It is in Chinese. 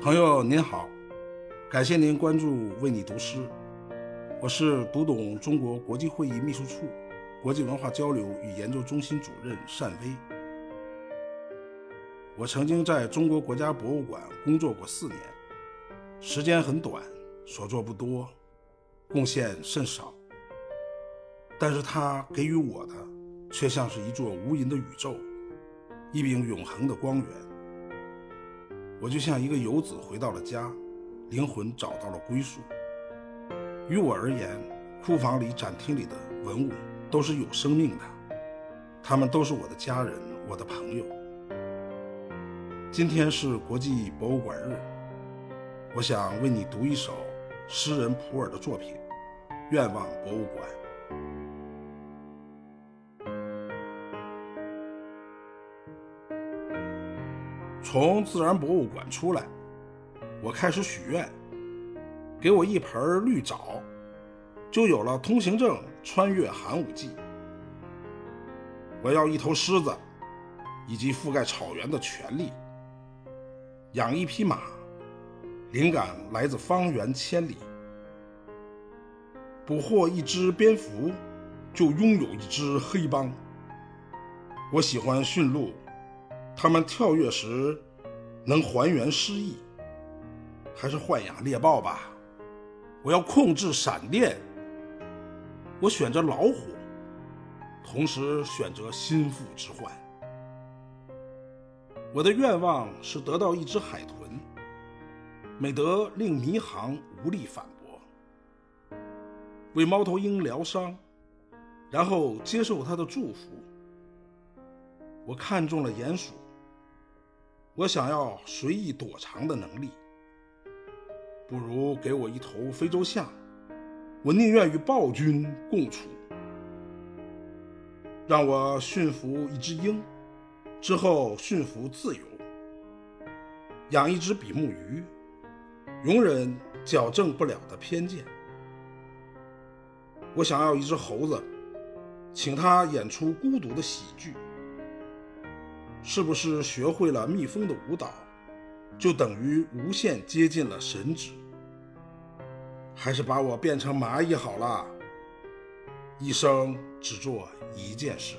朋友您好，感谢您关注为你读诗，我是读懂中国国际会议秘书处国际文化交流与研究中心主任单威。我曾经在中国国家博物馆工作过四年，时间很短，所做不多，贡献甚少，但是它给予我的却像是一座无垠的宇宙，一柄永恒的光源。我就像一个游子回到了家，灵魂找到了归宿。于我而言，库房里、展厅里的文物都是有生命的，他们都是我的家人，我的朋友。今天是国际博物馆日，我想为你读一首诗人普洱的作品《愿望博物馆》。从自然博物馆出来，我开始许愿，给我一盆绿藻，就有了通行证，穿越寒武纪。我要一头狮子，以及覆盖草原的权利。养一匹马，灵感来自方圆千里。捕获一只蝙蝠，就拥有一只黑帮。我喜欢驯鹿。他们跳跃时能还原诗意，还是豢养猎豹吧？我要控制闪电，我选择老虎，同时选择心腹之患。我的愿望是得到一只海豚，美德令迷航无力反驳，为猫头鹰疗伤，然后接受它的祝福。我看中了鼹鼠。我想要随意躲藏的能力，不如给我一头非洲象，我宁愿与暴君共处。让我驯服一只鹰，之后驯服自由。养一只比目鱼，容忍矫正不了的偏见。我想要一只猴子，请他演出孤独的喜剧。是不是学会了蜜蜂的舞蹈，就等于无限接近了神旨？还是把我变成蚂蚁好了，一生只做一件事。